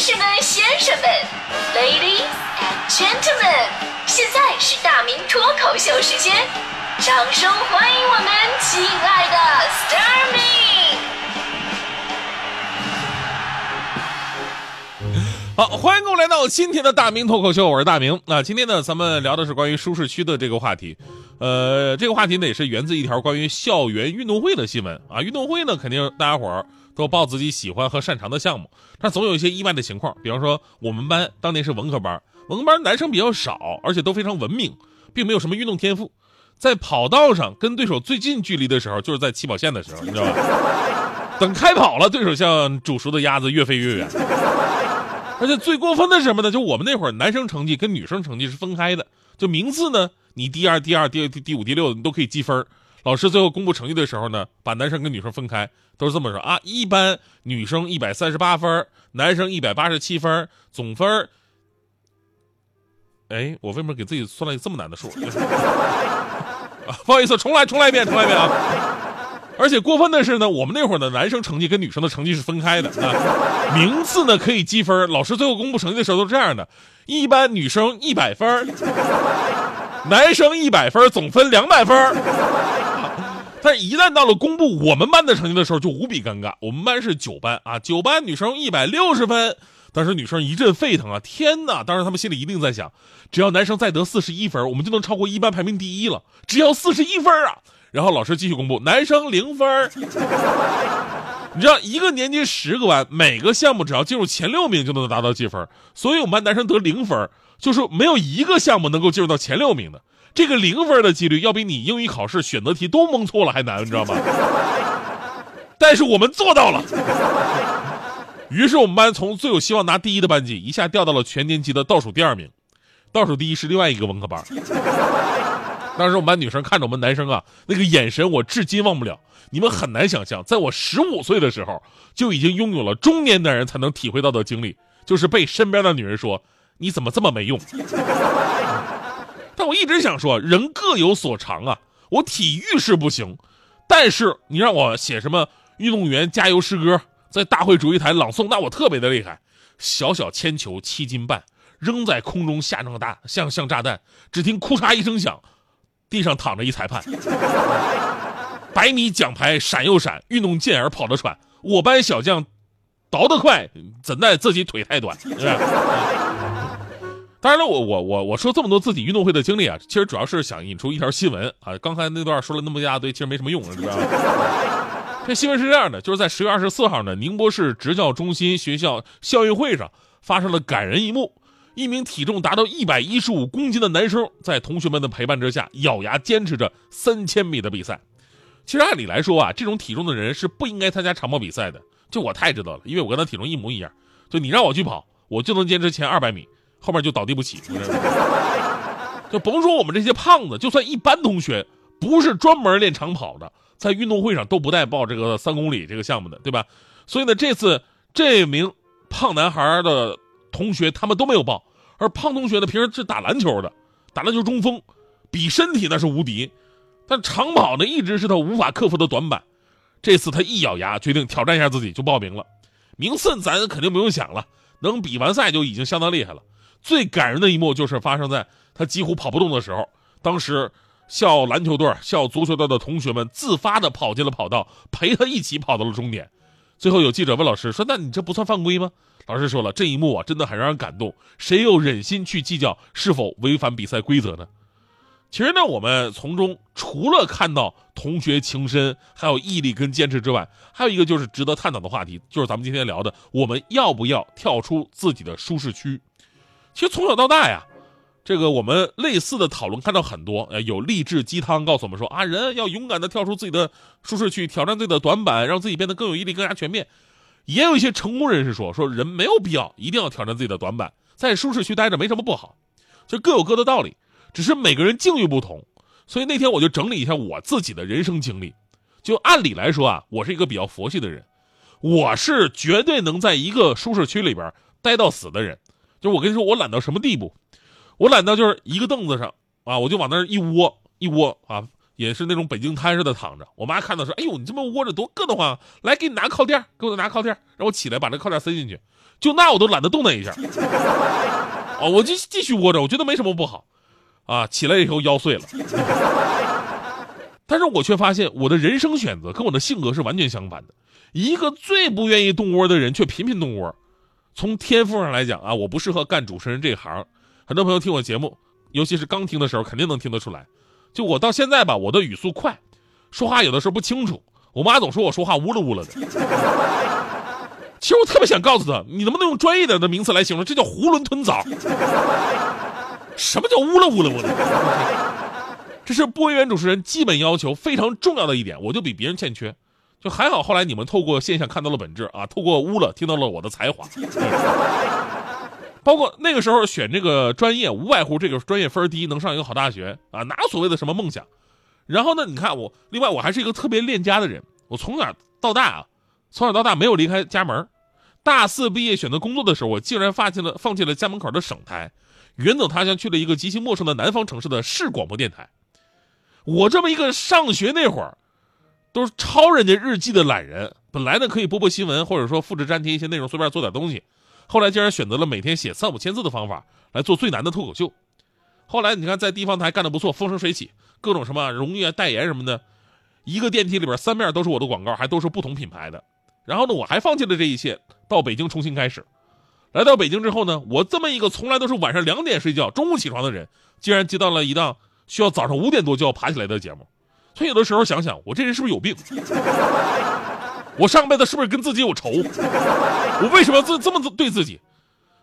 士们、先生们，Ladies and Gentlemen，现在是大明脱口秀时间，掌声欢迎我们亲爱的 s t a r m y 好，欢迎各位来到今天的大明脱口秀，我是大明。那今天呢，咱们聊的是关于舒适区的这个话题。呃，这个话题呢，也是源自一条关于校园运动会的新闻啊。运动会呢，肯定大家伙儿。都报自己喜欢和擅长的项目，但总有一些意外的情况。比方说，我们班当年是文科班，文科班男生比较少，而且都非常文明，并没有什么运动天赋。在跑道上跟对手最近距离的时候，就是在起跑线的时候，你知道吧？等开跑了，对手像煮熟的鸭子，越飞越远。而且最过分的是什么呢？就我们那会儿，男生成绩跟女生成绩是分开的，就名次呢，你第二、第二、第第五、第六，你都可以积分。老师最后公布成绩的时候呢，把男生跟女生分开，都是这么说啊：一般女生一百三十八分，男生一百八十七分，总分。哎，我为什么给自己算了一个这么难的数？不好意思，重来，重来一遍，重来一遍啊！而且过分的是呢，我们那会儿的男生成绩跟女生的成绩是分开的啊，名次呢可以积分，老师最后公布成绩的时候都是这样的：一般女生一百分，男生一百分，总分两百分。但一旦到了公布我们班的成绩的时候，就无比尴尬。我们班是九班啊，九班女生一百六十分，当时女生一阵沸腾啊！天哪！当时他们心里一定在想，只要男生再得四十一分，我们就能超过一班排名第一了。只要四十一分啊！然后老师继续公布，男生零分。你知道一个年级十个班，每个项目只要进入前六名就能达到积分，所以我们班男生得零分，就是没有一个项目能够进入到前六名的。这个零分的几率要比你英语考试选择题都蒙错了还难，你知道吗？但是我们做到了。于是我们班从最有希望拿第一的班级一下掉到了全年级的倒数第二名，倒数第一是另外一个文科班。当时我们班女生看着我们男生啊，那个眼神我至今忘不了。你们很难想象，在我十五岁的时候就已经拥有了中年男人才能体会到的经历，就是被身边的女人说：“你怎么这么没用？”我一直想说，人各有所长啊。我体育是不行，但是你让我写什么运动员加油诗歌，在大会主席台朗诵，那我特别的厉害。小小铅球七斤半，扔在空中下那么大，像像炸弹。只听“哭嚓”一声响，地上躺着一裁判。百米奖牌闪又闪，运动健儿跑得喘。我班小将倒得快，怎奈自己腿太短。当然了，我我我我说这么多自己运动会的经历啊，其实主要是想引出一条新闻啊。刚才那段说了那么一大堆，其实没什么用，知道吗？这新闻是这样的，就是在十月二十四号呢，宁波市职教中心学校校运会上发生了感人一幕：一名体重达到一百一十五公斤的男生，在同学们的陪伴之下，咬牙坚持着三千米的比赛。其实按理来说啊，这种体重的人是不应该参加长跑比赛的。就我太知道了，因为我跟他体重一模一样。就你让我去跑，我就能坚持前二百米。后面就倒地不起，就甭说我们这些胖子，就算一般同学，不是专门练长跑的，在运动会上都不带报这个三公里这个项目的，对吧？所以呢，这次这名胖男孩的同学他们都没有报，而胖同学呢，平时是打篮球的，打篮球中锋，比身体那是无敌，但长跑呢一直是他无法克服的短板。这次他一咬牙，决定挑战一下自己，就报名了。名次咱肯定不用想了，能比完赛就已经相当厉害了。最感人的一幕就是发生在他几乎跑不动的时候。当时，校篮球队、校足球队的同学们自发的跑进了跑道，陪他一起跑到了终点。最后有记者问老师说：“那你这不算犯规吗？”老师说了：“这一幕啊，真的很让人感动。谁又忍心去计较是否违反比赛规则呢？”其实呢，我们从中除了看到同学情深，还有毅力跟坚持之外，还有一个就是值得探讨的话题，就是咱们今天聊的：我们要不要跳出自己的舒适区？其实从小到大呀，这个我们类似的讨论看到很多，呃，有励志鸡汤告诉我们说啊，人要勇敢的跳出自己的舒适区，挑战自己的短板，让自己变得更有毅力、更加全面。也有一些成功人士说，说人没有必要一定要挑战自己的短板，在舒适区待着没什么不好，就各有各的道理，只是每个人境遇不同。所以那天我就整理一下我自己的人生经历，就按理来说啊，我是一个比较佛系的人，我是绝对能在一个舒适区里边待到死的人。就我跟你说，我懒到什么地步？我懒到就是一个凳子上啊，我就往那儿一窝一窝啊，也是那种北京瘫似的躺着。我妈看到说：“哎呦，你这么窝着多硌得慌，来给你拿靠垫，给我拿靠垫，让我起来把这靠垫塞进去。”就那我都懒得动弹一下，哦，我就继续窝着，我觉得没什么不好，啊，起来以后腰碎了。但是我却发现我的人生选择跟我的性格是完全相反的。一个最不愿意动窝的人，却频频动窝。从天赋上来讲啊，我不适合干主持人这行。很多朋友听我节目，尤其是刚听的时候，肯定能听得出来。就我到现在吧，我的语速快，说话有的时候不清楚。我妈总说我说话乌了乌了的。其实我特别想告诉他，你能不能用专业点的名词来形容？这叫囫囵吞枣。什么叫乌了乌了乌了？这是播音员主持人基本要求非常重要的一点，我就比别人欠缺。就还好，后来你们透过现象看到了本质啊，透过乌了听到了我的才华。包括那个时候选这个专业，无外乎这个专业分低，能上一个好大学啊，哪所谓的什么梦想？然后呢，你看我，另外我还是一个特别恋家的人，我从小到大啊，从小到大没有离开家门。大四毕业选择工作的时候，我竟然放弃了放弃了家门口的省台，远走他乡去了一个极其陌生的南方城市的市广播电台。我这么一个上学那会儿，都是抄人家日记的懒人。本来呢可以播播新闻，或者说复制粘贴一些内容，随便做点东西。后来竟然选择了每天写三五千字的方法来做最难的脱口秀。后来你看在地方台干得不错，风生水起，各种什么荣誉啊、代言什么的，一个电梯里边三面都是我的广告，还都是不同品牌的。然后呢，我还放弃了这一切，到北京重新开始。来到北京之后呢，我这么一个从来都是晚上两点睡觉、中午起床的人，竟然接到了一档。需要早上五点多就要爬起来的节目，所以有的时候想想，我这人是不是有病？我上辈子是不是跟自己有仇？我为什么要这这么对自己？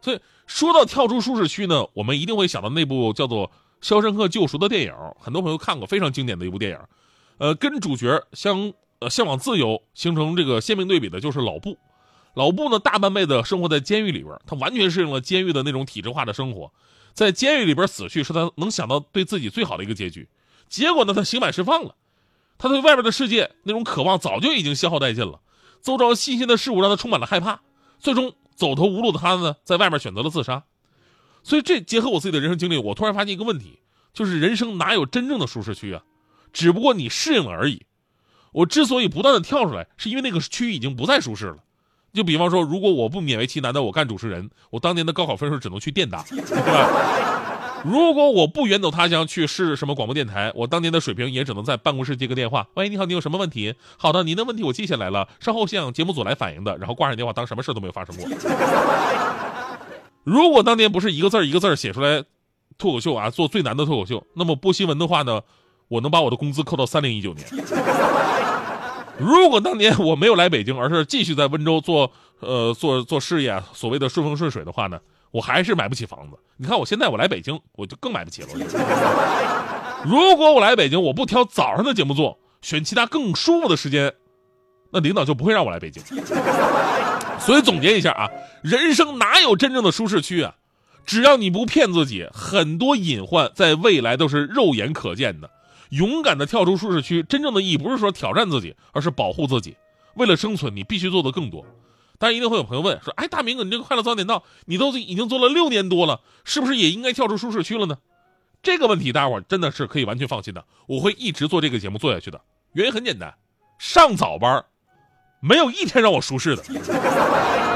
所以说到跳出舒适区呢，我们一定会想到那部叫做《肖申克救赎》的电影，很多朋友看过，非常经典的一部电影。呃，跟主角相呃向往自由形成这个鲜明对比的就是老布。老布呢，大半辈子生活在监狱里边，他完全适应了监狱的那种体制化的生活。在监狱里边死去是他能想到对自己最好的一个结局，结果呢，他刑满释放了，他对外边的世界那种渴望早就已经消耗殆尽了，周遭新鲜的事物让他充满了害怕，最终走投无路的他呢，在外面选择了自杀。所以这结合我自己的人生经历，我突然发现一个问题，就是人生哪有真正的舒适区啊？只不过你适应了而已。我之所以不断的跳出来，是因为那个区域已经不再舒适了。就比方说，如果我不勉为其难的我干主持人，我当年的高考分数只能去电大，对吧？如果我不远走他乡去试什么广播电台，我当年的水平也只能在办公室接个电话。喂，你好，你有什么问题？好的，您的问题我记下来了，稍后向节目组来反映的。然后挂上电话，当什么事都没有发生过。如果当年不是一个字一个字写出来脱口秀啊，做最难的脱口秀，那么播新闻的话呢，我能把我的工资扣到三零一九年。如果当年我没有来北京，而是继续在温州做呃做做事业，所谓的顺风顺水的话呢，我还是买不起房子。你看我现在我来北京，我就更买不起了。如果我来北京，我不挑早上的节目做，选其他更舒服的时间，那领导就不会让我来北京。所以总结一下啊，人生哪有真正的舒适区啊？只要你不骗自己，很多隐患在未来都是肉眼可见的。勇敢的跳出舒适区，真正的意义不是说挑战自己，而是保护自己。为了生存，你必须做的更多。但，一定会有朋友问说：“哎，大明哥，你这个快乐早点到，你都已经做了六年多了，是不是也应该跳出舒适区了呢？”这个问题，大家伙真的是可以完全放心的，我会一直做这个节目做下去的。原因很简单，上早班，没有一天让我舒适的。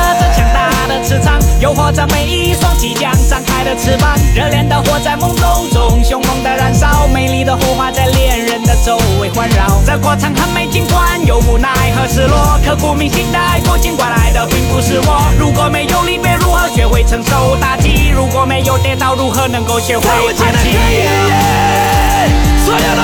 诱惑着每一双即将张开的翅膀。热恋的火在懵懂中凶猛的燃烧，美丽的火花在恋人的周围环绕。这过程很美，尽管有无奈和失落，刻骨铭心的爱过，尽管来的并不是我。如果没有离别，如何学会承受打击？如果没有跌倒，如何能够学会爬起？所有都